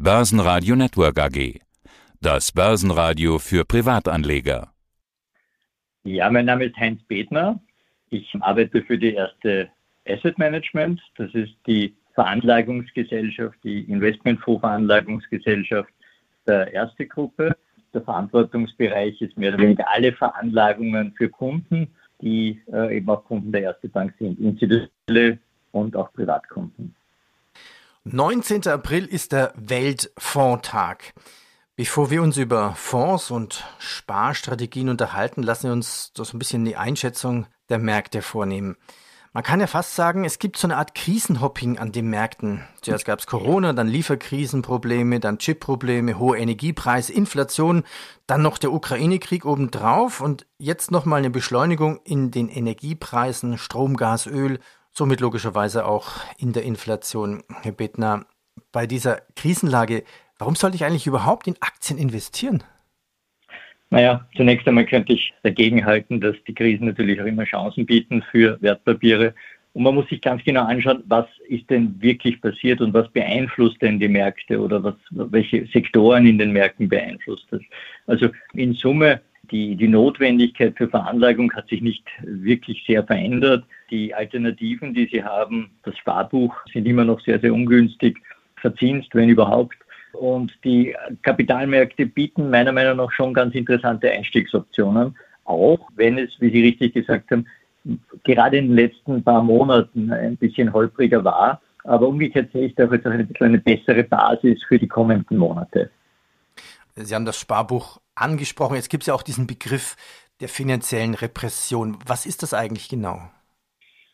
Börsenradio Network AG. Das Börsenradio für Privatanleger. Ja, mein Name ist Heinz Bedner. Ich arbeite für die erste Asset Management. Das ist die Veranlagungsgesellschaft, die Investmentfondsveranlagungsgesellschaft der erste Gruppe. Der Verantwortungsbereich ist mehr oder weniger alle Veranlagungen für Kunden, die äh, eben auch Kunden der Erste Bank sind, institutionelle und auch Privatkunden. 19. April ist der Weltfondtag. Bevor wir uns über Fonds und Sparstrategien unterhalten, lassen wir uns so ein bisschen die Einschätzung der Märkte vornehmen. Man kann ja fast sagen, es gibt so eine Art Krisenhopping an den Märkten. Zuerst gab es Corona, dann Lieferkrisenprobleme, dann Chipprobleme, hohe Energiepreise, Inflation, dann noch der Ukraine-Krieg obendrauf und jetzt nochmal eine Beschleunigung in den Energiepreisen, Strom, Gas, Öl somit logischerweise auch in der Inflation. Herr Bettner, bei dieser Krisenlage, warum sollte ich eigentlich überhaupt in Aktien investieren? Naja, zunächst einmal könnte ich dagegenhalten, dass die Krisen natürlich auch immer Chancen bieten für Wertpapiere. Und man muss sich ganz genau anschauen, was ist denn wirklich passiert und was beeinflusst denn die Märkte oder was, welche Sektoren in den Märkten beeinflusst das. Also in Summe die, die Notwendigkeit für Veranlagung hat sich nicht wirklich sehr verändert. Die Alternativen, die Sie haben, das Sparbuch, sind immer noch sehr, sehr ungünstig verzinst, wenn überhaupt. Und die Kapitalmärkte bieten meiner Meinung nach schon ganz interessante Einstiegsoptionen, auch wenn es, wie Sie richtig gesagt haben, gerade in den letzten paar Monaten ein bisschen holpriger war. Aber umgekehrt sehe ich da jetzt auch ein eine bessere Basis für die kommenden Monate. Sie haben das Sparbuch angesprochen. Jetzt gibt es ja auch diesen Begriff der finanziellen Repression. Was ist das eigentlich genau?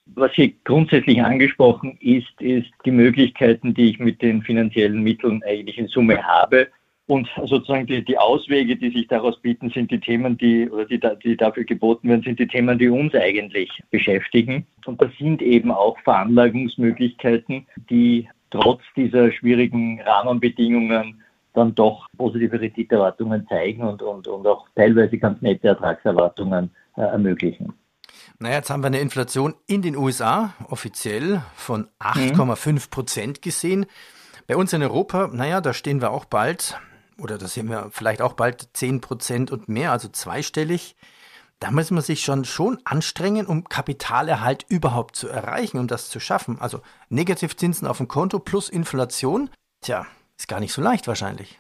Was hier grundsätzlich angesprochen ist, ist die Möglichkeiten, die ich mit den finanziellen Mitteln eigentlich in Summe habe. Und sozusagen die, die Auswege, die sich daraus bieten, sind die Themen, die, oder die, die dafür geboten werden, sind die Themen, die uns eigentlich beschäftigen. Und das sind eben auch Veranlagungsmöglichkeiten, die trotz dieser schwierigen Rahmenbedingungen dann doch positive Renditeerwartungen zeigen und, und, und auch teilweise ganz nette Ertragserwartungen äh, ermöglichen. Naja, jetzt haben wir eine Inflation in den USA offiziell von 8,5 Prozent gesehen. Bei uns in Europa, naja, da stehen wir auch bald, oder da sehen wir vielleicht auch bald 10 Prozent und mehr, also zweistellig. Da muss man sich schon, schon anstrengen, um Kapitalerhalt überhaupt zu erreichen, um das zu schaffen. Also Negativzinsen auf dem Konto plus Inflation. Tja, ist gar nicht so leicht wahrscheinlich.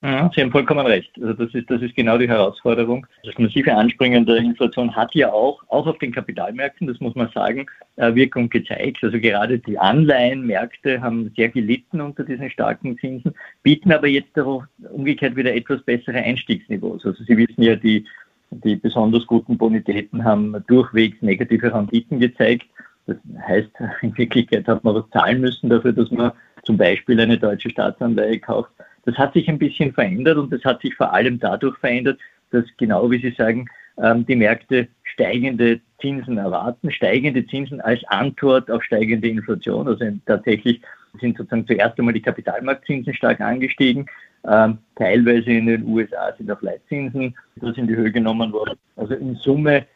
Ja, Sie haben vollkommen recht. Also das ist, das ist genau die Herausforderung. Das massive Anspringen der Inflation hat ja auch, auch auf den Kapitalmärkten, das muss man sagen, äh, Wirkung gezeigt. Also gerade die Anleihenmärkte haben sehr gelitten unter diesen starken Zinsen, bieten aber jetzt darauf umgekehrt wieder etwas bessere Einstiegsniveaus. Also Sie wissen ja, die, die besonders guten Bonitäten haben durchwegs negative Renditen gezeigt. Das heißt, in Wirklichkeit hat man was zahlen müssen dafür, dass man zum Beispiel eine deutsche Staatsanleihe kauft. Das hat sich ein bisschen verändert und das hat sich vor allem dadurch verändert, dass genau wie Sie sagen, ähm, die Märkte steigende Zinsen erwarten, steigende Zinsen als Antwort auf steigende Inflation. Also tatsächlich sind sozusagen zuerst einmal die Kapitalmarktzinsen stark angestiegen. Ähm, teilweise in den USA sind auch Leitzinsen in die Höhe genommen worden. Also in Summe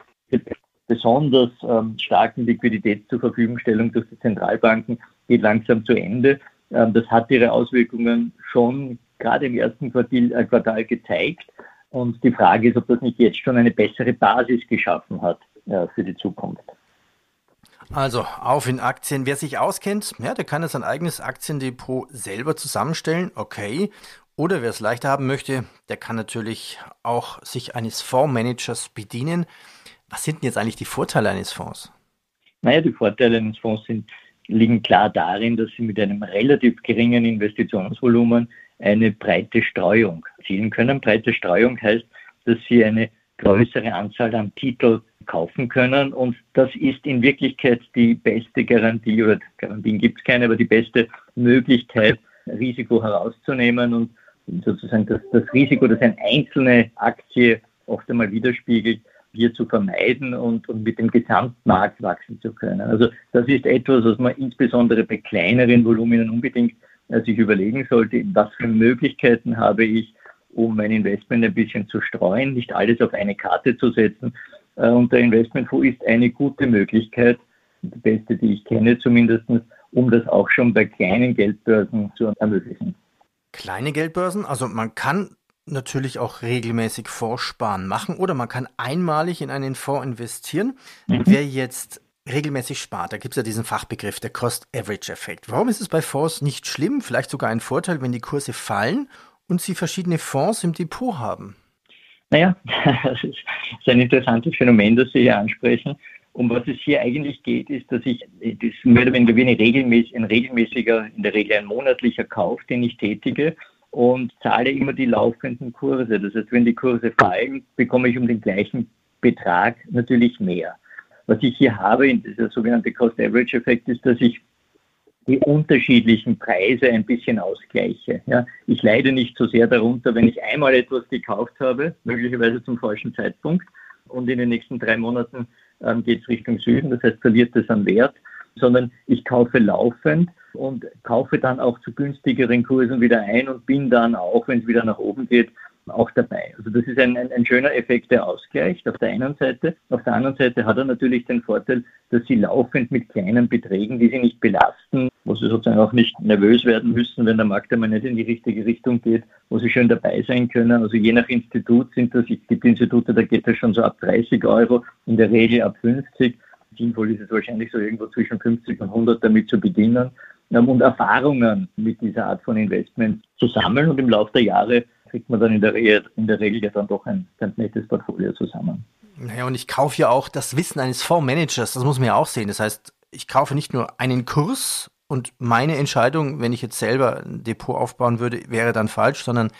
besonders ähm, starken Liquidität zur Verfügungstellung durch die Zentralbanken geht langsam zu Ende. Ähm, das hat ihre Auswirkungen schon gerade im ersten Quartal, äh, Quartal gezeigt. Und die Frage ist, ob das nicht jetzt schon eine bessere Basis geschaffen hat äh, für die Zukunft. Also auf in Aktien. Wer sich auskennt, ja, der kann jetzt ein eigenes Aktiendepot selber zusammenstellen. Okay. Oder wer es leichter haben möchte, der kann natürlich auch sich eines Fondsmanagers bedienen. Was sind denn jetzt eigentlich die Vorteile eines Fonds? Naja, die Vorteile eines Fonds sind liegen klar darin, dass sie mit einem relativ geringen Investitionsvolumen eine breite Streuung erzielen können. Breite Streuung heißt, dass sie eine größere Anzahl an Titel kaufen können und das ist in Wirklichkeit die beste Garantie oder Garantien gibt es keine, aber die beste Möglichkeit, Risiko herauszunehmen und sozusagen das, das Risiko, das eine einzelne Aktie oft einmal widerspiegelt, hier zu vermeiden und, und mit dem Gesamtmarkt wachsen zu können. Also das ist etwas, was man insbesondere bei kleineren Voluminen unbedingt äh, sich überlegen sollte, was für Möglichkeiten habe ich, um mein Investment ein bisschen zu streuen, nicht alles auf eine Karte zu setzen. Äh, und der Investmentfonds ist eine gute Möglichkeit, die beste, die ich kenne zumindest, um das auch schon bei kleinen Geldbörsen zu ermöglichen. kleine Geldbörsen. Also man kann natürlich auch regelmäßig Fondssparen machen oder man kann einmalig in einen Fonds investieren. Mhm. Wer jetzt regelmäßig spart, da gibt es ja diesen Fachbegriff, der Cost-Average-Effekt. Warum ist es bei Fonds nicht schlimm, vielleicht sogar ein Vorteil, wenn die Kurse fallen und Sie verschiedene Fonds im Depot haben? Naja, das ist ein interessantes Phänomen, das Sie hier ansprechen. Um was es hier eigentlich geht, ist, dass ich, das mehr oder weniger wie regelmäßig, ein regelmäßiger, in der Regel ein monatlicher Kauf, den ich tätige und zahle immer die laufenden Kurse. Das heißt, wenn die Kurse fallen, bekomme ich um den gleichen Betrag natürlich mehr. Was ich hier habe, in dieser sogenannte Cost-Average-Effekt, ist, dass ich die unterschiedlichen Preise ein bisschen ausgleiche. Ja, ich leide nicht so sehr darunter, wenn ich einmal etwas gekauft habe, möglicherweise zum falschen Zeitpunkt, und in den nächsten drei Monaten ähm, geht es Richtung Süden, das heißt verliert es an Wert, sondern ich kaufe laufend und kaufe dann auch zu günstigeren Kursen wieder ein und bin dann auch, wenn es wieder nach oben geht, auch dabei. Also das ist ein, ein, ein, schöner Effekt, der ausgleicht auf der einen Seite. Auf der anderen Seite hat er natürlich den Vorteil, dass Sie laufend mit kleinen Beträgen, die Sie nicht belasten, wo Sie sozusagen auch nicht nervös werden müssen, wenn der Markt einmal nicht in die richtige Richtung geht, wo Sie schön dabei sein können. Also je nach Institut sind das, es gibt Institute, da geht das schon so ab 30 Euro, in der Regel ab 50. Sinnvoll ist es wahrscheinlich so irgendwo zwischen 50 und 100 damit zu beginnen und Erfahrungen mit dieser Art von Investment zu sammeln und im Laufe der Jahre kriegt man dann in der, Regel, in der Regel ja dann doch ein ganz nettes Portfolio zusammen. Naja, und ich kaufe ja auch das Wissen eines Fondsmanagers, das muss man ja auch sehen. Das heißt, ich kaufe nicht nur einen Kurs und meine Entscheidung, wenn ich jetzt selber ein Depot aufbauen würde, wäre dann falsch, sondern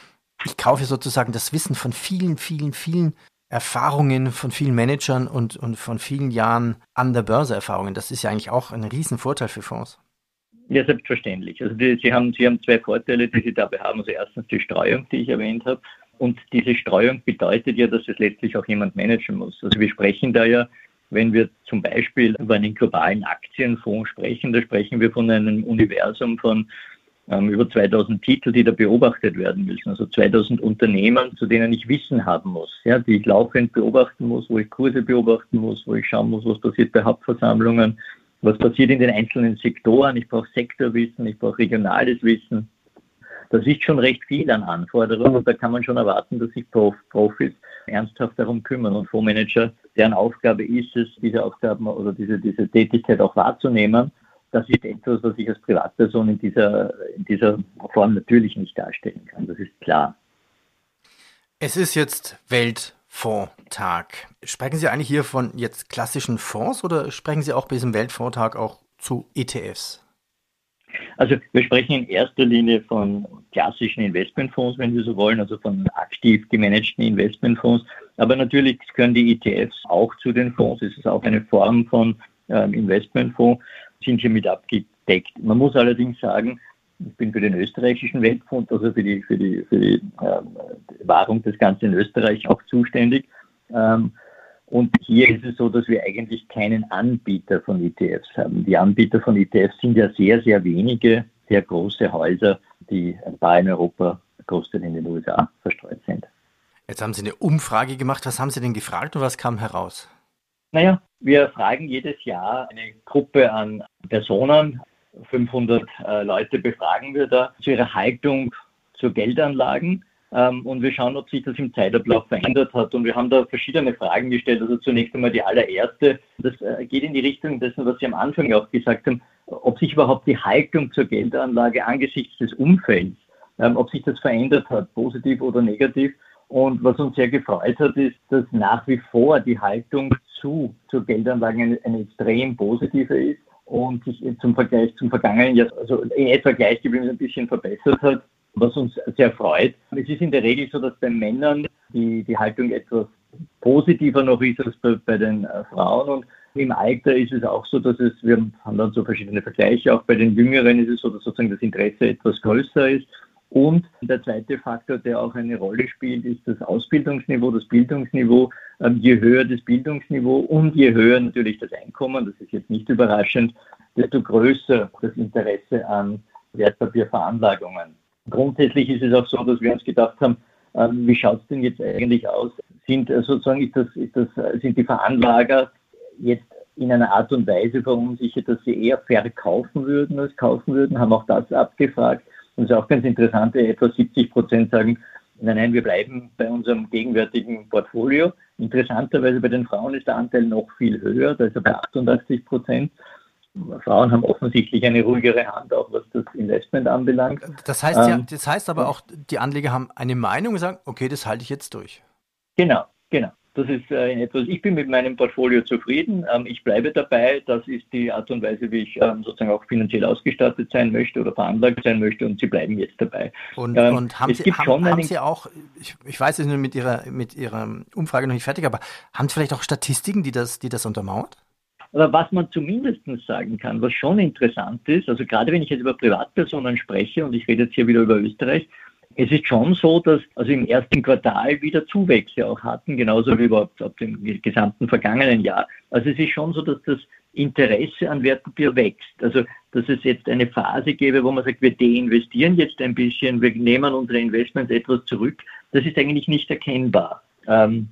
ich kaufe sozusagen das Wissen von vielen, vielen, vielen Erfahrungen von vielen Managern und, und von vielen Jahren an der Börse Erfahrungen. Das ist ja eigentlich auch ein Riesenvorteil für Fonds. Ja, selbstverständlich. Also die, Sie, haben, Sie haben zwei Vorteile, die Sie dabei haben. Also erstens die Streuung, die ich erwähnt habe. Und diese Streuung bedeutet ja, dass es letztlich auch jemand managen muss. Also wir sprechen da ja, wenn wir zum Beispiel über einen globalen Aktienfonds sprechen, da sprechen wir von einem Universum von ähm, über 2000 Titel, die da beobachtet werden müssen. Also 2000 Unternehmen, zu denen ich Wissen haben muss, ja, die ich laufend beobachten muss, wo ich Kurse beobachten muss, wo ich schauen muss, was passiert bei Hauptversammlungen, was passiert in den einzelnen Sektoren. Ich brauche Sektorwissen, ich brauche regionales Wissen. Das ist schon recht viel an Anforderungen und da kann man schon erwarten, dass sich Prof Profis ernsthaft darum kümmern und Fondsmanager, deren Aufgabe ist es, diese Aufgaben oder diese, diese Tätigkeit auch wahrzunehmen. Das ist etwas, was ich als Privatperson in dieser, in dieser Form natürlich nicht darstellen kann. Das ist klar. Es ist jetzt Welt Fondstag. Sprechen Sie eigentlich hier von jetzt klassischen Fonds oder sprechen Sie auch bei diesem Weltfondstag auch zu ETFs? Also wir sprechen in erster Linie von klassischen Investmentfonds, wenn Sie so wollen, also von aktiv gemanagten Investmentfonds. Aber natürlich gehören die ETFs auch zu den Fonds. Es ist auch eine Form von ähm, Investmentfonds, sind hier mit abgedeckt. Man muss allerdings sagen, ich bin für den österreichischen Weltfonds, also für die, für die, für die ähm, Wahrung des Ganzen in Österreich auch zuständig. Ähm, und hier ist es so, dass wir eigentlich keinen Anbieter von ETFs haben. Die Anbieter von ETFs sind ja sehr, sehr wenige, sehr große Häuser, die ein paar in Europa, großteil in den USA verstreut sind. Jetzt haben Sie eine Umfrage gemacht. Was haben Sie denn gefragt und was kam heraus? Naja, wir fragen jedes Jahr eine Gruppe an Personen 500 äh, Leute befragen wir da zu ihrer Haltung zu Geldanlagen. Ähm, und wir schauen, ob sich das im Zeitablauf verändert hat. Und wir haben da verschiedene Fragen gestellt. Also zunächst einmal die allererste. Das äh, geht in die Richtung dessen, was Sie am Anfang auch gesagt haben, ob sich überhaupt die Haltung zur Geldanlage angesichts des Umfelds, ähm, ob sich das verändert hat, positiv oder negativ. Und was uns sehr gefreut hat, ist, dass nach wie vor die Haltung zu, zur Geldanlage eine, eine extrem positive ist und sich zum Vergleich zum vergangenen Jahr, also in etwa gleich geblieben, ein bisschen verbessert hat, was uns sehr freut. Es ist in der Regel so, dass bei Männern die, die Haltung etwas positiver noch ist als bei, bei den äh, Frauen und im Alter ist es auch so, dass es, wir haben dann so verschiedene Vergleiche, auch bei den Jüngeren ist es so, dass sozusagen das Interesse etwas größer ist. Und der zweite Faktor, der auch eine Rolle spielt, ist das Ausbildungsniveau, das Bildungsniveau. Ähm, je höher das Bildungsniveau und je höher natürlich das Einkommen, das ist jetzt nicht überraschend, desto größer das Interesse an Wertpapierveranlagungen. Grundsätzlich ist es auch so, dass wir uns gedacht haben, ähm, wie schaut es denn jetzt eigentlich aus? Sind äh, sozusagen ist das, ist das, sind die Veranlager jetzt in einer Art und Weise verunsichert, dass sie eher verkaufen würden als kaufen würden, haben auch das abgefragt Und es ist auch ganz interessant, etwa 70 Prozent sagen, nein, nein, wir bleiben bei unserem gegenwärtigen Portfolio. Interessanterweise bei den Frauen ist der Anteil noch viel höher, da ist er bei 88 Prozent. Frauen haben offensichtlich eine ruhigere Hand, auch was das Investment anbelangt. Das heißt, ja, ähm, das heißt aber auch, die Anleger haben eine Meinung und sagen, okay, das halte ich jetzt durch. Genau, genau. Das ist äh, etwas, ich bin mit meinem Portfolio zufrieden. Ähm, ich bleibe dabei. Das ist die Art und Weise, wie ich ähm, sozusagen auch finanziell ausgestattet sein möchte oder veranlagt sein möchte und Sie bleiben jetzt dabei. Und, ähm, und haben, Sie, haben, haben Sie auch, ich, ich weiß, Sie sind mit Ihrer, mit Ihrer Umfrage noch nicht fertig, aber haben Sie vielleicht auch Statistiken, die das, die das untermauert? Aber was man zumindest sagen kann, was schon interessant ist, also gerade wenn ich jetzt über Privatpersonen spreche und ich rede jetzt hier wieder über Österreich, es ist schon so, dass also im ersten Quartal wieder Zuwächse auch hatten, genauso wie überhaupt ab dem gesamten vergangenen Jahr. Also es ist schon so, dass das Interesse an Wertpapier wächst. Also dass es jetzt eine Phase gäbe, wo man sagt, wir deinvestieren jetzt ein bisschen, wir nehmen unsere Investments etwas zurück, das ist eigentlich nicht erkennbar. Ähm,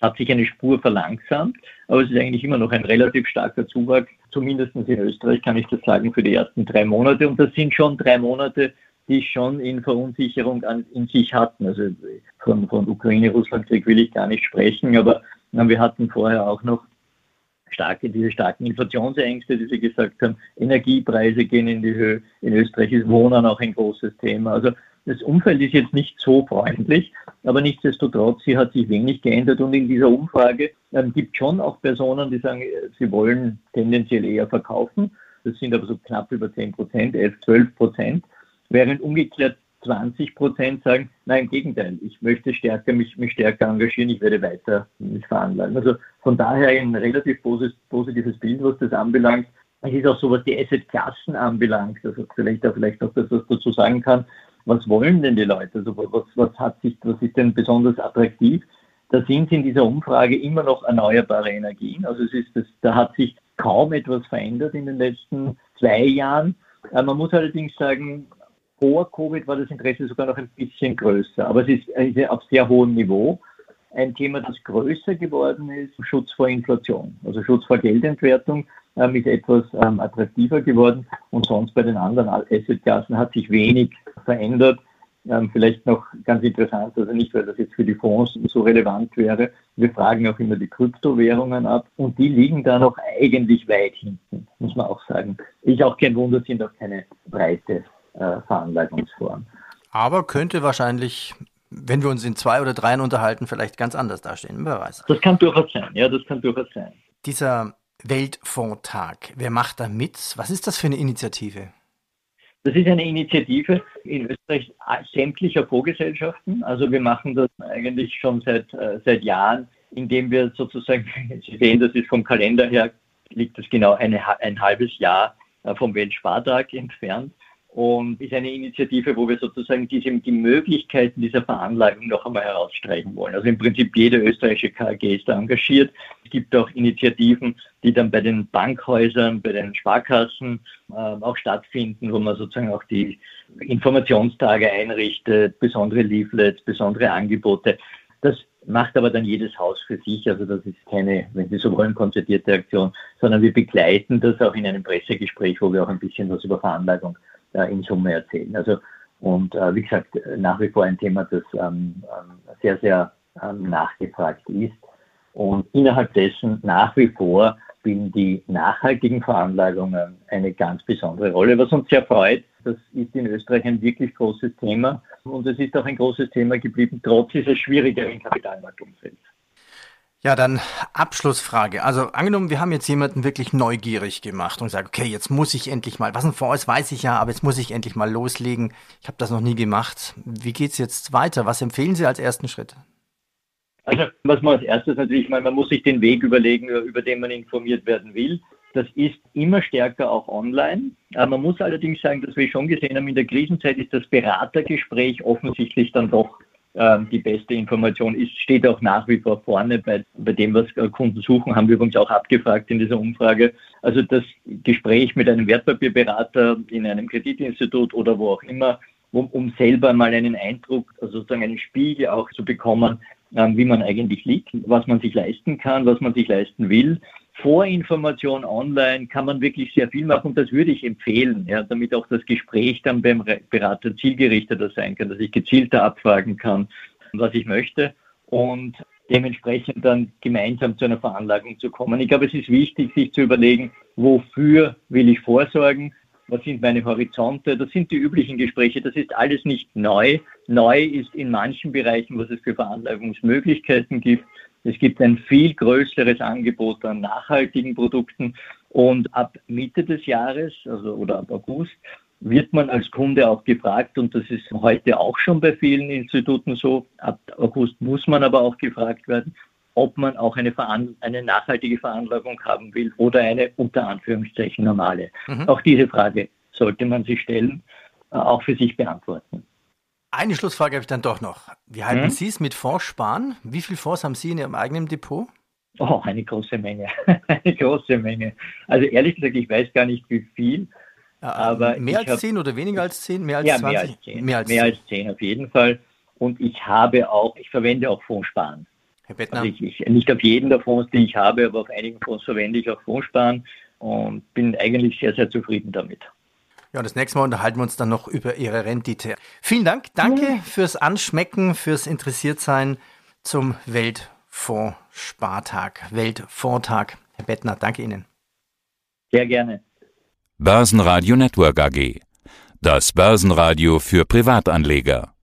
hat sich eine Spur verlangsamt, aber es ist eigentlich immer noch ein relativ starker Zuwachs, zumindest in Österreich kann ich das sagen, für die ersten drei Monate. Und das sind schon drei Monate, die schon in Verunsicherung an, in sich hatten. Also von, von Ukraine-Russland-Krieg will ich gar nicht sprechen, aber wir hatten vorher auch noch starke, diese starken Inflationsängste, die Sie gesagt haben. Energiepreise gehen in die Höhe. In Österreich ist Wohnen auch ein großes Thema. Also das Umfeld ist jetzt nicht so freundlich, aber nichtsdestotrotz, sie hat sich wenig geändert und in dieser Umfrage ähm, gibt schon auch Personen, die sagen, sie wollen tendenziell eher verkaufen. Das sind aber so knapp über 10 Prozent, 11, 12 Prozent während umgekehrt 20 Prozent sagen, nein, im Gegenteil, ich möchte stärker, mich, mich stärker engagieren, ich werde weiter mich veranlagen. Also von daher ein relativ positives Bild, was das anbelangt. Es ist auch so, was die Asset-Klassen anbelangt, also vielleicht vielleicht auch das, was dazu sagen kann, was wollen denn die Leute? Also was, was hat sich, was ist denn besonders attraktiv? Da sind in dieser Umfrage immer noch erneuerbare Energien. Also es ist das, da hat sich kaum etwas verändert in den letzten zwei Jahren. Äh, man muss allerdings sagen, vor Covid war das Interesse sogar noch ein bisschen größer, aber es ist auf sehr hohem Niveau. Ein Thema, das größer geworden ist, Schutz vor Inflation, also Schutz vor Geldentwertung ähm, ist etwas ähm, attraktiver geworden und sonst bei den anderen Assetklassen hat sich wenig verändert. Ähm, vielleicht noch ganz interessant, also nicht, weil das jetzt für die Fonds so relevant wäre. Wir fragen auch immer die Kryptowährungen ab und die liegen da noch eigentlich weit hinten, muss man auch sagen. Ich auch kein Wunder, sind auch keine breite äh, Veranlagungsform. Aber könnte wahrscheinlich, wenn wir uns in zwei oder dreien unterhalten, vielleicht ganz anders dastehen. Wer weiß. Das kann durchaus sein, ja, das kann durchaus sein. Dieser Weltfondtag, wer macht da mit? Was ist das für eine Initiative? Das ist eine Initiative in Österreich sämtlicher Fondsgesellschaften. Also wir machen das eigentlich schon seit, äh, seit Jahren, indem wir sozusagen, Sie sehen, das ist vom Kalender her, liegt das genau eine, ein halbes Jahr äh, vom Weltspartag entfernt und ist eine Initiative, wo wir sozusagen diese, die Möglichkeiten dieser Veranlagung noch einmal herausstreichen wollen. Also im Prinzip jede österreichische KG ist da engagiert. Es gibt auch Initiativen, die dann bei den Bankhäusern, bei den Sparkassen äh, auch stattfinden, wo man sozusagen auch die Informationstage einrichtet, besondere Leaflets, besondere Angebote. Das macht aber dann jedes Haus für sich. Also das ist keine, wenn Sie so wollen, konzertierte Aktion, sondern wir begleiten das auch in einem Pressegespräch, wo wir auch ein bisschen was über Veranlagung äh, in Summe erzählen. Also und äh, wie gesagt, nach wie vor ein Thema, das ähm, ähm, sehr, sehr ähm, nachgefragt ist. Und innerhalb dessen nach wie vor spielen die nachhaltigen Veranlagungen eine ganz besondere Rolle, was uns sehr freut. Das ist in Österreich ein wirklich großes Thema und es ist auch ein großes Thema geblieben, trotz dieses schwierigeren Kapitalmarktumfelds. Ja, dann Abschlussfrage. Also angenommen, wir haben jetzt jemanden wirklich neugierig gemacht und sagt, okay, jetzt muss ich endlich mal, was ein Fonds ist, weiß ich ja, aber jetzt muss ich endlich mal loslegen. Ich habe das noch nie gemacht. Wie geht's jetzt weiter? Was empfehlen Sie als ersten Schritt? Also was man als erstes natürlich, mal, man muss sich den Weg überlegen, über den man informiert werden will. Das ist immer stärker auch online. Man muss allerdings sagen, dass wir schon gesehen haben, in der Krisenzeit ist das Beratergespräch offensichtlich dann doch die beste Information ist, steht auch nach wie vor vorne bei, bei dem, was Kunden suchen, haben wir übrigens auch abgefragt in dieser Umfrage. Also das Gespräch mit einem Wertpapierberater in einem Kreditinstitut oder wo auch immer, um, um selber mal einen Eindruck, also sozusagen einen Spiegel auch zu bekommen, ähm, wie man eigentlich liegt, was man sich leisten kann, was man sich leisten will Vorinformation online kann man wirklich sehr viel machen und das würde ich empfehlen, ja, damit auch das Gespräch dann beim Berater zielgerichteter sein kann, dass ich gezielter abfragen kann, was ich möchte und dementsprechend dann gemeinsam zu einer Veranlagung zu kommen. Ich glaube, es ist wichtig, sich zu überlegen, wofür will ich vorsorgen, was sind meine Horizonte, das sind die üblichen Gespräche, das ist alles nicht neu. Neu ist in manchen Bereichen, was es für Veranlagungsmöglichkeiten gibt. Es gibt ein viel größeres Angebot an nachhaltigen Produkten und ab Mitte des Jahres, also oder ab August, wird man als Kunde auch gefragt, und das ist heute auch schon bei vielen Instituten so, ab August muss man aber auch gefragt werden, ob man auch eine, eine nachhaltige Veranlagung haben will oder eine unter Anführungszeichen normale. Mhm. Auch diese Frage sollte man sich stellen, äh, auch für sich beantworten. Eine Schlussfrage habe ich dann doch noch. Wie halten hm? Sie es mit Fonds sparen? Wie viele Fonds haben Sie in Ihrem eigenen Depot? Oh, eine große Menge. eine große Menge. Also ehrlich gesagt, ich weiß gar nicht, wie viel. Aber mehr als zehn oder weniger als zehn? Mehr als ja, 20? Mehr als zehn. Mehr als, mehr als zehn auf jeden Fall. Und ich habe auch, ich verwende auch Fondssparen. Herr Bettner. Also ich, ich, nicht auf jeden der Fonds, die ich habe, aber auf einigen Fonds verwende ich auch Fondssparen und bin eigentlich sehr, sehr zufrieden damit. Ja, das nächste Mal unterhalten wir uns dann noch über Ihre Rendite. Vielen Dank. Danke ja. fürs Anschmecken, fürs Interessiertsein zum Weltfondsspartag, Weltfondtag. Herr Bettner, danke Ihnen. Sehr gerne. Börsenradio Network AG. Das Börsenradio für Privatanleger.